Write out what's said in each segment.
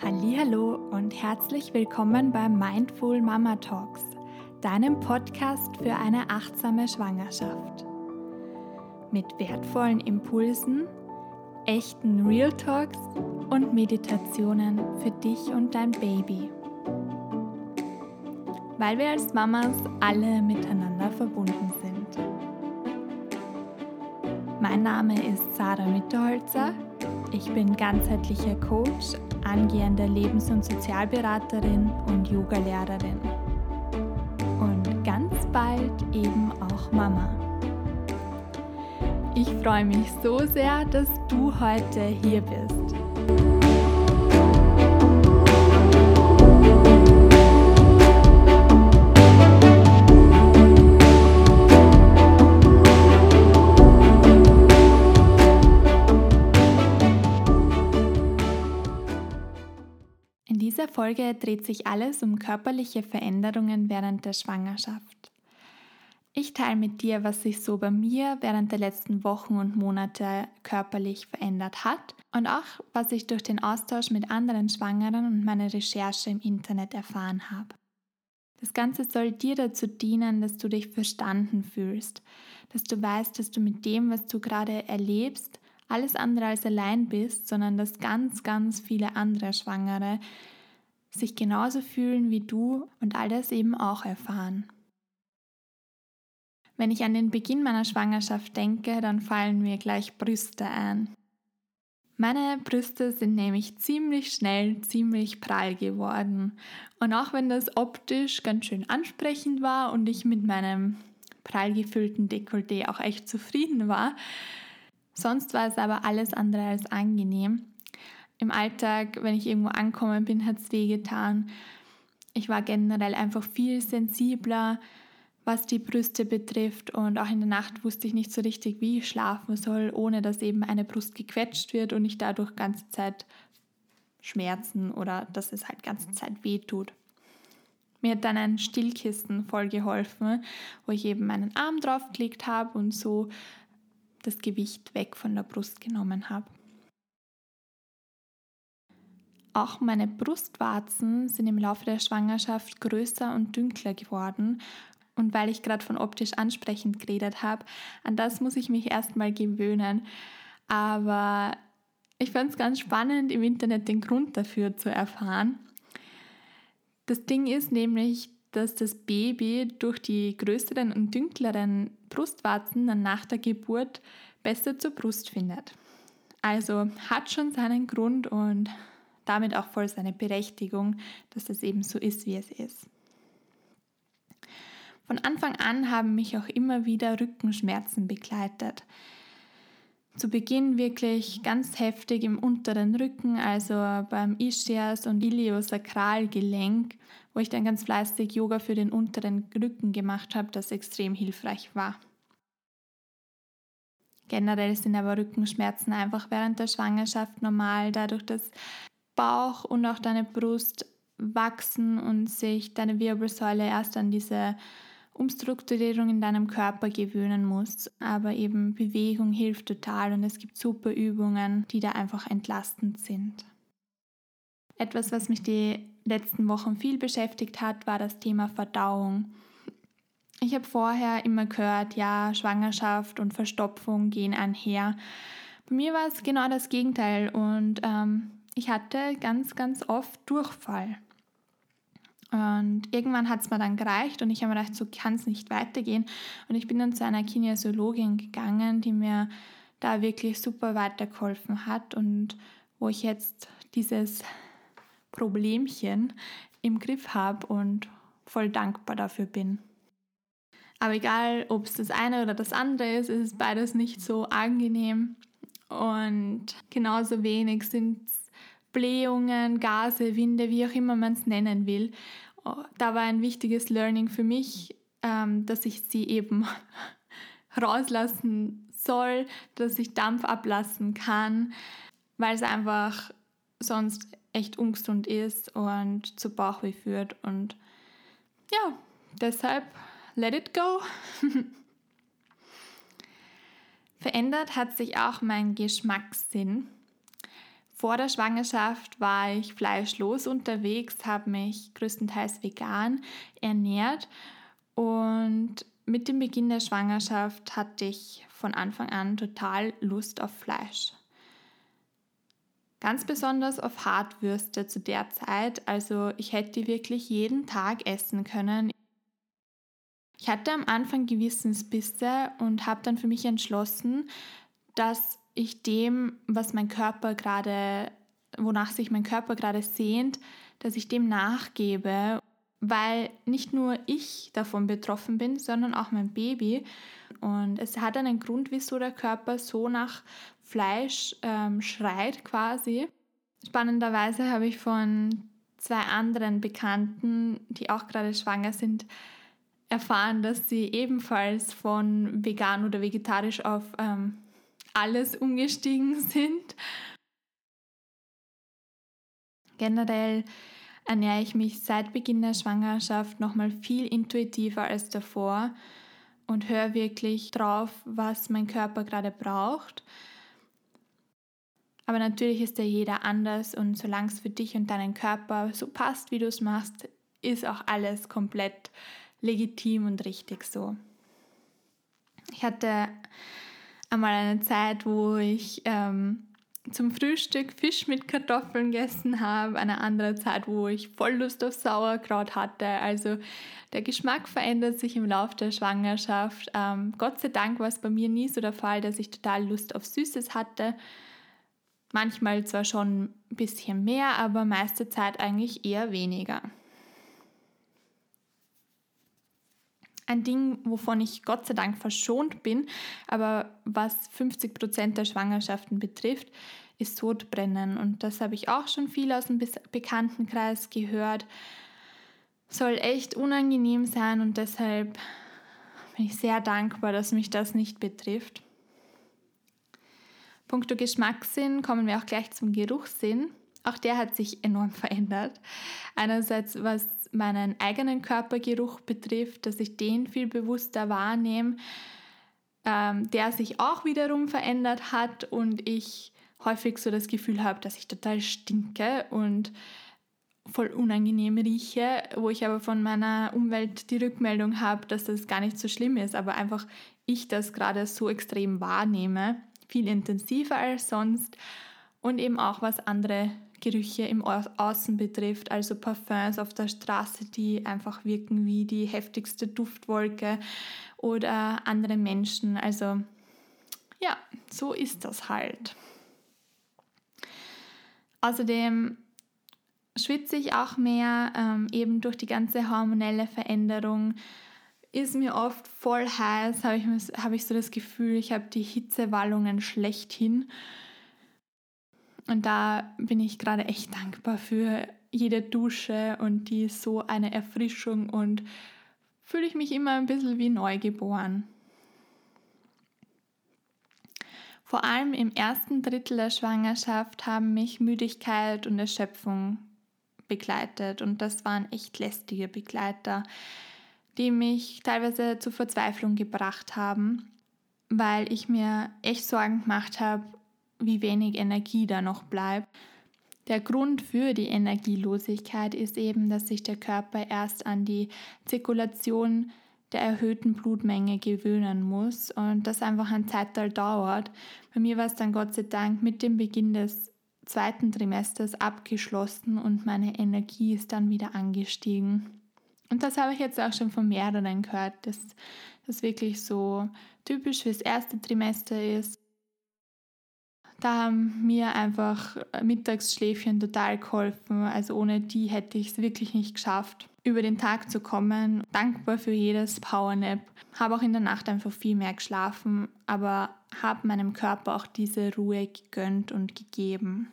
Hallo und herzlich willkommen bei Mindful Mama Talks, deinem Podcast für eine achtsame Schwangerschaft. Mit wertvollen Impulsen, echten Real Talks und Meditationen für dich und dein Baby. Weil wir als Mamas alle miteinander verbunden sind. Mein Name ist Sarah Mitterholzer. Ich bin ganzheitlicher Coach angehende Lebens- und Sozialberaterin und Yogalehrerin. Und ganz bald eben auch Mama. Ich freue mich so sehr, dass du heute hier bist. Folge dreht sich alles um körperliche Veränderungen während der Schwangerschaft. Ich teile mit dir, was sich so bei mir während der letzten Wochen und Monate körperlich verändert hat und auch, was ich durch den Austausch mit anderen Schwangeren und meine Recherche im Internet erfahren habe. Das Ganze soll dir dazu dienen, dass du dich verstanden fühlst, dass du weißt, dass du mit dem, was du gerade erlebst, alles andere als allein bist, sondern dass ganz, ganz viele andere Schwangere sich genauso fühlen wie du und all das eben auch erfahren. Wenn ich an den Beginn meiner Schwangerschaft denke, dann fallen mir gleich Brüste ein. Meine Brüste sind nämlich ziemlich schnell ziemlich prall geworden. Und auch wenn das optisch ganz schön ansprechend war und ich mit meinem prall gefüllten Dekolleté auch echt zufrieden war, sonst war es aber alles andere als angenehm im Alltag, wenn ich irgendwo angekommen bin, hat es wehgetan. Ich war generell einfach viel sensibler, was die Brüste betrifft. Und auch in der Nacht wusste ich nicht so richtig, wie ich schlafen soll, ohne dass eben eine Brust gequetscht wird und ich dadurch ganze Zeit Schmerzen oder dass es halt ganze Zeit weh tut. Mir hat dann ein Stillkissen voll geholfen, wo ich eben meinen Arm draufgelegt habe und so das Gewicht weg von der Brust genommen habe. Auch meine Brustwarzen sind im Laufe der Schwangerschaft größer und dünkler geworden. Und weil ich gerade von optisch ansprechend geredet habe, an das muss ich mich erstmal gewöhnen. Aber ich fand es ganz spannend, im Internet den Grund dafür zu erfahren. Das Ding ist nämlich, dass das Baby durch die größeren und dünkleren Brustwarzen dann nach der Geburt besser zur Brust findet. Also hat schon seinen Grund und damit auch voll seine Berechtigung, dass es eben so ist, wie es ist. Von Anfang an haben mich auch immer wieder Rückenschmerzen begleitet. Zu Beginn wirklich ganz heftig im unteren Rücken, also beim Ischias und Iliosakralgelenk, wo ich dann ganz fleißig Yoga für den unteren Rücken gemacht habe, das extrem hilfreich war. Generell sind aber Rückenschmerzen einfach während der Schwangerschaft normal, dadurch, dass Bauch und auch deine Brust wachsen und sich deine Wirbelsäule erst an diese Umstrukturierung in deinem Körper gewöhnen muss. Aber eben Bewegung hilft total und es gibt super Übungen, die da einfach entlastend sind. Etwas, was mich die letzten Wochen viel beschäftigt hat, war das Thema Verdauung. Ich habe vorher immer gehört, ja, Schwangerschaft und Verstopfung gehen einher. Bei mir war es genau das Gegenteil und ähm, ich hatte ganz, ganz oft Durchfall. Und irgendwann hat es mir dann gereicht und ich habe mir gedacht, so kann es nicht weitergehen. Und ich bin dann zu einer Kinesiologin gegangen, die mir da wirklich super weitergeholfen hat und wo ich jetzt dieses Problemchen im Griff habe und voll dankbar dafür bin. Aber egal, ob es das eine oder das andere ist, ist es beides nicht so angenehm. Und genauso wenig sind es Blähungen, Gase, Winde, wie auch immer man es nennen will. Oh, da war ein wichtiges Learning für mich, ähm, dass ich sie eben rauslassen soll, dass ich Dampf ablassen kann, weil es einfach sonst echt ungesund ist und zu Bauchweh führt. Und ja, deshalb let it go. Verändert hat sich auch mein Geschmackssinn. Vor der Schwangerschaft war ich fleischlos unterwegs, habe mich größtenteils vegan ernährt und mit dem Beginn der Schwangerschaft hatte ich von Anfang an total Lust auf Fleisch. Ganz besonders auf Hartwürste zu der Zeit, also ich hätte wirklich jeden Tag essen können. Ich hatte am Anfang Gewissensbisse und habe dann für mich entschlossen, dass ich dem, was mein Körper gerade, wonach sich mein Körper gerade sehnt, dass ich dem nachgebe, weil nicht nur ich davon betroffen bin, sondern auch mein Baby. Und es hat einen Grund, wieso der Körper so nach Fleisch ähm, schreit quasi. Spannenderweise habe ich von zwei anderen Bekannten, die auch gerade schwanger sind, erfahren, dass sie ebenfalls von vegan oder vegetarisch auf ähm, alles umgestiegen sind. Generell ernähre ich mich seit Beginn der Schwangerschaft nochmal viel intuitiver als davor und höre wirklich drauf, was mein Körper gerade braucht. Aber natürlich ist ja jeder anders und solange es für dich und deinen Körper so passt, wie du es machst, ist auch alles komplett legitim und richtig so. Ich hatte einmal eine Zeit, wo ich ähm, zum Frühstück Fisch mit Kartoffeln gegessen habe, eine andere Zeit, wo ich voll Lust auf Sauerkraut hatte. Also der Geschmack verändert sich im Laufe der Schwangerschaft. Ähm, Gott sei Dank war es bei mir nie so der Fall, dass ich total Lust auf Süßes hatte. Manchmal zwar schon ein bisschen mehr, aber meiste Zeit eigentlich eher weniger. Ein Ding, wovon ich Gott sei Dank verschont bin, aber was 50 Prozent der Schwangerschaften betrifft, ist Sodbrennen. Und das habe ich auch schon viel aus dem Bekanntenkreis gehört. Soll echt unangenehm sein und deshalb bin ich sehr dankbar, dass mich das nicht betrifft. Punkto Geschmackssinn kommen wir auch gleich zum Geruchssinn. Auch der hat sich enorm verändert. Einerseits was meinen eigenen Körpergeruch betrifft, dass ich den viel bewusster wahrnehme, ähm, der sich auch wiederum verändert hat und ich häufig so das Gefühl habe, dass ich total stinke und voll unangenehm rieche, wo ich aber von meiner Umwelt die Rückmeldung habe, dass das gar nicht so schlimm ist, aber einfach ich das gerade so extrem wahrnehme, viel intensiver als sonst und eben auch was andere Gerüche im Außen betrifft, also Parfums auf der Straße, die einfach wirken wie die heftigste Duftwolke oder andere Menschen. Also ja, so ist das halt. Außerdem schwitze ich auch mehr, ähm, eben durch die ganze hormonelle Veränderung. Ist mir oft voll heiß, habe ich, hab ich so das Gefühl, ich habe die Hitzewallungen schlechthin. Und da bin ich gerade echt dankbar für jede Dusche und die ist so eine Erfrischung und fühle ich mich immer ein bisschen wie neugeboren. Vor allem im ersten Drittel der Schwangerschaft haben mich Müdigkeit und Erschöpfung begleitet und das waren echt lästige Begleiter, die mich teilweise zur Verzweiflung gebracht haben, weil ich mir echt Sorgen gemacht habe, wie wenig Energie da noch bleibt. Der Grund für die Energielosigkeit ist eben, dass sich der Körper erst an die Zirkulation der erhöhten Blutmenge gewöhnen muss und das einfach ein Zeitteil dauert. Bei mir war es dann Gott sei Dank mit dem Beginn des zweiten Trimesters abgeschlossen und meine Energie ist dann wieder angestiegen. Und das habe ich jetzt auch schon von mehreren gehört, dass das wirklich so typisch fürs erste Trimester ist da haben mir einfach Mittagsschläfchen total geholfen. Also ohne die hätte ich es wirklich nicht geschafft, über den Tag zu kommen. Dankbar für jedes Powernap. Habe auch in der Nacht einfach viel mehr geschlafen, aber habe meinem Körper auch diese Ruhe gegönnt und gegeben.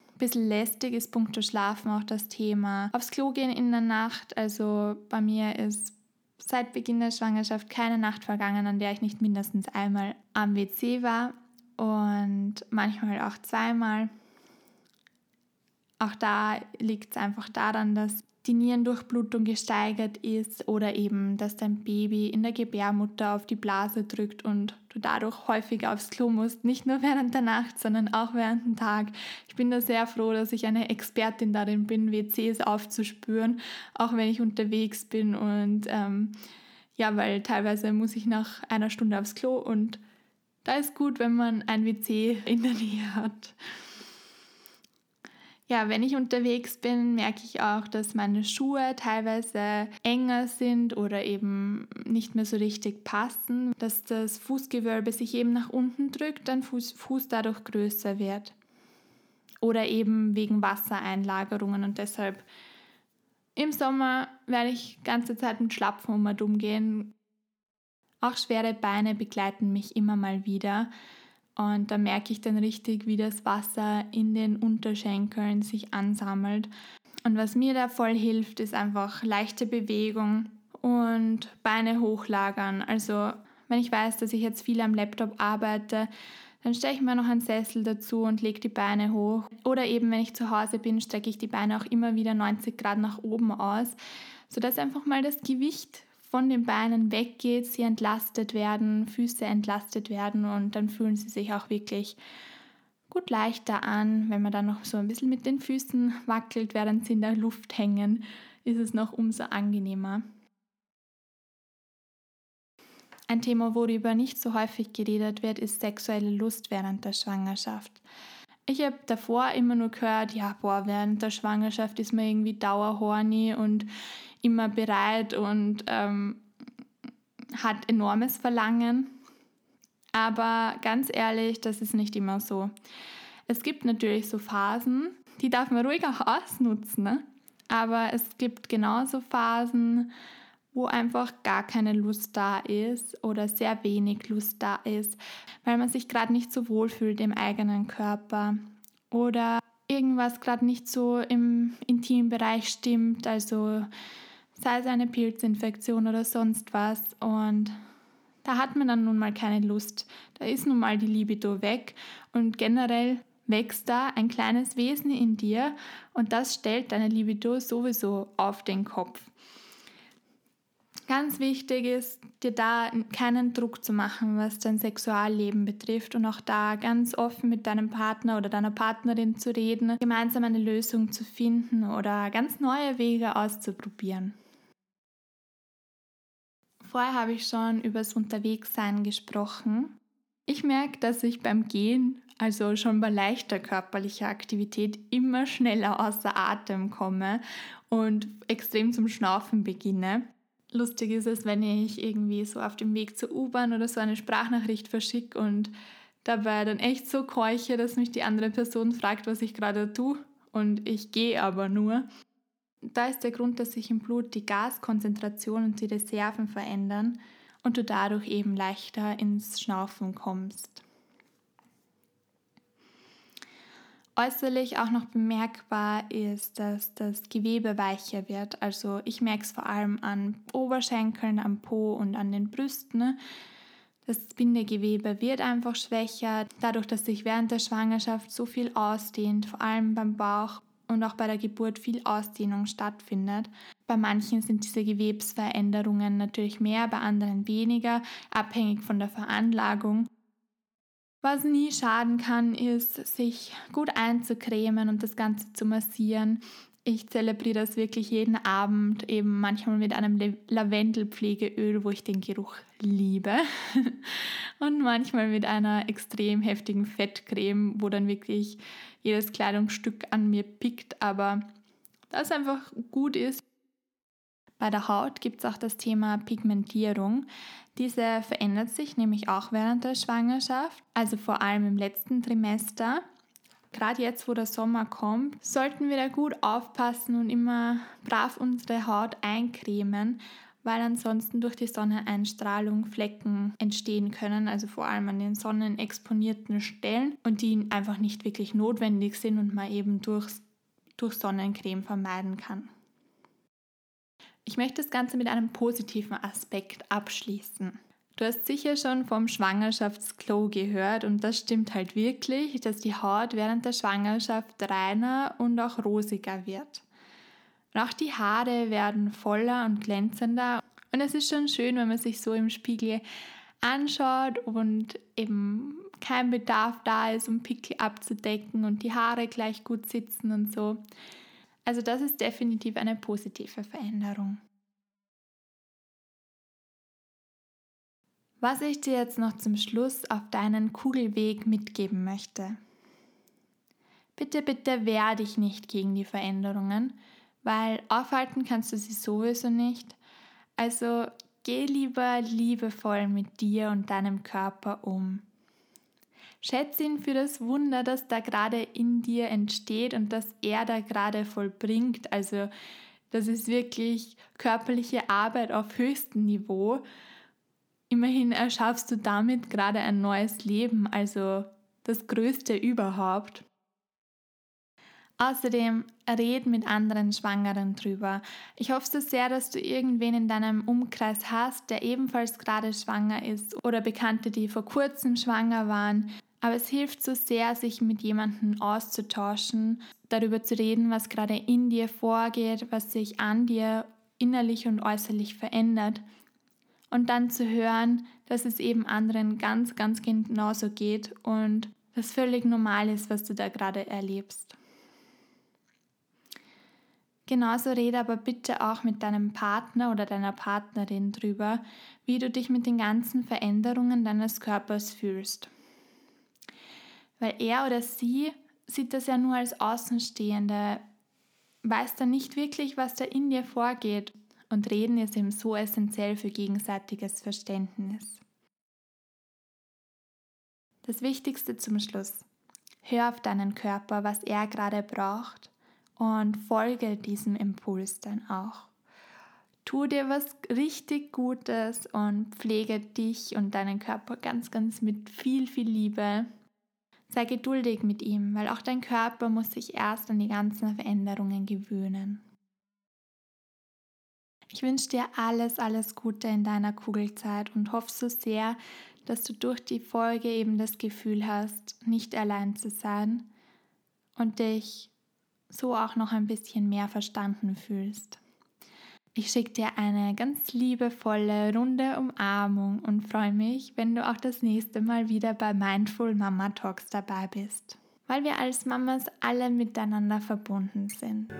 Ein bisschen lästig ist punkto Schlafen auch das Thema. Aufs Klo gehen in der Nacht. Also bei mir ist seit Beginn der Schwangerschaft keine Nacht vergangen, an der ich nicht mindestens einmal am WC war und manchmal auch zweimal. Auch da liegt es einfach daran, dass die Nierendurchblutung gesteigert ist oder eben, dass dein Baby in der Gebärmutter auf die Blase drückt und du dadurch häufiger aufs Klo musst, nicht nur während der Nacht, sondern auch während dem Tag. Ich bin da sehr froh, dass ich eine Expertin darin bin, WCs aufzuspüren, auch wenn ich unterwegs bin und ähm, ja, weil teilweise muss ich nach einer Stunde aufs Klo und da ist gut, wenn man ein WC in der Nähe hat ja, wenn ich unterwegs bin, merke ich auch, dass meine Schuhe teilweise enger sind oder eben nicht mehr so richtig passen, dass das Fußgewölbe sich eben nach unten drückt, dein Fuß, Fuß dadurch größer wird. Oder eben wegen Wassereinlagerungen und deshalb im Sommer werde ich ganze Zeit mit Schlapfen um und umgehen. Auch schwere Beine begleiten mich immer mal wieder. Und da merke ich dann richtig, wie das Wasser in den Unterschenkeln sich ansammelt. Und was mir da voll hilft, ist einfach leichte Bewegung und Beine hochlagern. Also wenn ich weiß, dass ich jetzt viel am Laptop arbeite, dann stelle ich mir noch einen Sessel dazu und lege die Beine hoch. Oder eben, wenn ich zu Hause bin, strecke ich die Beine auch immer wieder 90 Grad nach oben aus, sodass einfach mal das Gewicht von den Beinen weggeht, sie entlastet werden, Füße entlastet werden und dann fühlen sie sich auch wirklich gut leichter an. Wenn man dann noch so ein bisschen mit den Füßen wackelt, während sie in der Luft hängen, ist es noch umso angenehmer. Ein Thema, worüber nicht so häufig geredet wird, ist sexuelle Lust während der Schwangerschaft. Ich habe davor immer nur gehört, ja, boah, während der Schwangerschaft ist man irgendwie dauerhorny und immer bereit und ähm, hat enormes Verlangen. Aber ganz ehrlich, das ist nicht immer so. Es gibt natürlich so Phasen, die darf man ruhig auch ausnutzen. Ne? Aber es gibt genauso Phasen, wo einfach gar keine Lust da ist oder sehr wenig Lust da ist, weil man sich gerade nicht so wohl fühlt im eigenen Körper oder irgendwas gerade nicht so im intimen Bereich stimmt. Also sei es eine Pilzinfektion oder sonst was. Und da hat man dann nun mal keine Lust. Da ist nun mal die Libido weg und generell wächst da ein kleines Wesen in dir und das stellt deine Libido sowieso auf den Kopf. Ganz wichtig ist, dir da keinen Druck zu machen, was dein Sexualleben betrifft und auch da ganz offen mit deinem Partner oder deiner Partnerin zu reden, gemeinsam eine Lösung zu finden oder ganz neue Wege auszuprobieren. Vorher habe ich schon über das Unterwegssein gesprochen. Ich merke, dass ich beim Gehen, also schon bei leichter körperlicher Aktivität, immer schneller außer Atem komme und extrem zum Schnaufen beginne. Lustig ist es, wenn ich irgendwie so auf dem Weg zur U-Bahn oder so eine Sprachnachricht verschicke und dabei dann echt so keuche, dass mich die andere Person fragt, was ich gerade tue und ich gehe aber nur. Da ist der Grund, dass sich im Blut die Gaskonzentration und die Reserven verändern und du dadurch eben leichter ins Schnaufen kommst. Äußerlich auch noch bemerkbar ist, dass das Gewebe weicher wird. Also ich merke es vor allem an Oberschenkeln, am Po und an den Brüsten. Das Bindegewebe wird einfach schwächer, dadurch, dass sich während der Schwangerschaft so viel ausdehnt, vor allem beim Bauch und auch bei der Geburt viel Ausdehnung stattfindet. Bei manchen sind diese Gewebsveränderungen natürlich mehr, bei anderen weniger, abhängig von der Veranlagung. Was nie schaden kann, ist, sich gut einzucremen und das Ganze zu massieren. Ich zelebriere das wirklich jeden Abend, eben manchmal mit einem Lavendelpflegeöl, wo ich den Geruch liebe. Und manchmal mit einer extrem heftigen Fettcreme, wo dann wirklich jedes Kleidungsstück an mir pickt, aber das einfach gut ist. Bei der Haut gibt es auch das Thema Pigmentierung. Diese verändert sich nämlich auch während der Schwangerschaft, also vor allem im letzten Trimester. Gerade jetzt, wo der Sommer kommt, sollten wir da gut aufpassen und immer brav unsere Haut eincremen, weil ansonsten durch die Sonneneinstrahlung Flecken entstehen können, also vor allem an den sonnenexponierten Stellen und die einfach nicht wirklich notwendig sind und man eben durch, durch Sonnencreme vermeiden kann. Ich möchte das Ganze mit einem positiven Aspekt abschließen. Du hast sicher schon vom Schwangerschaftsklo gehört und das stimmt halt wirklich, dass die Haut während der Schwangerschaft reiner und auch rosiger wird. Und auch die Haare werden voller und glänzender und es ist schon schön, wenn man sich so im Spiegel anschaut und eben kein Bedarf da ist, um Pickel abzudecken und die Haare gleich gut sitzen und so. Also das ist definitiv eine positive Veränderung. Was ich dir jetzt noch zum Schluss auf deinen Kugelweg mitgeben möchte. Bitte, bitte wehr dich nicht gegen die Veränderungen, weil aufhalten kannst du sie sowieso nicht. Also geh lieber liebevoll mit dir und deinem Körper um. Schätze ihn für das Wunder, das da gerade in dir entsteht und das er da gerade vollbringt. Also das ist wirklich körperliche Arbeit auf höchstem Niveau. Immerhin erschaffst du damit gerade ein neues Leben, also das Größte überhaupt. Außerdem red mit anderen Schwangeren drüber. Ich hoffe so sehr, dass du irgendwen in deinem Umkreis hast, der ebenfalls gerade schwanger ist oder Bekannte, die vor kurzem schwanger waren. Aber es hilft so sehr, sich mit jemandem auszutauschen, darüber zu reden, was gerade in dir vorgeht, was sich an dir innerlich und äußerlich verändert und dann zu hören, dass es eben anderen ganz, ganz genauso geht und das völlig normal ist, was du da gerade erlebst. Genauso rede aber bitte auch mit deinem Partner oder deiner Partnerin drüber, wie du dich mit den ganzen Veränderungen deines Körpers fühlst. Weil er oder sie sieht das ja nur als Außenstehende, weiß dann nicht wirklich, was da in dir vorgeht und Reden ist eben so essentiell für gegenseitiges Verständnis. Das Wichtigste zum Schluss. Hör auf deinen Körper, was er gerade braucht und folge diesem Impuls dann auch. Tu dir was richtig Gutes und pflege dich und deinen Körper ganz, ganz mit viel, viel Liebe. Sei geduldig mit ihm, weil auch dein Körper muss sich erst an die ganzen Veränderungen gewöhnen. Ich wünsche dir alles, alles Gute in deiner Kugelzeit und hoffe so sehr, dass du durch die Folge eben das Gefühl hast, nicht allein zu sein und dich so auch noch ein bisschen mehr verstanden fühlst. Ich schicke dir eine ganz liebevolle, runde Umarmung und freue mich, wenn du auch das nächste Mal wieder bei Mindful Mama Talks dabei bist, weil wir als Mamas alle miteinander verbunden sind.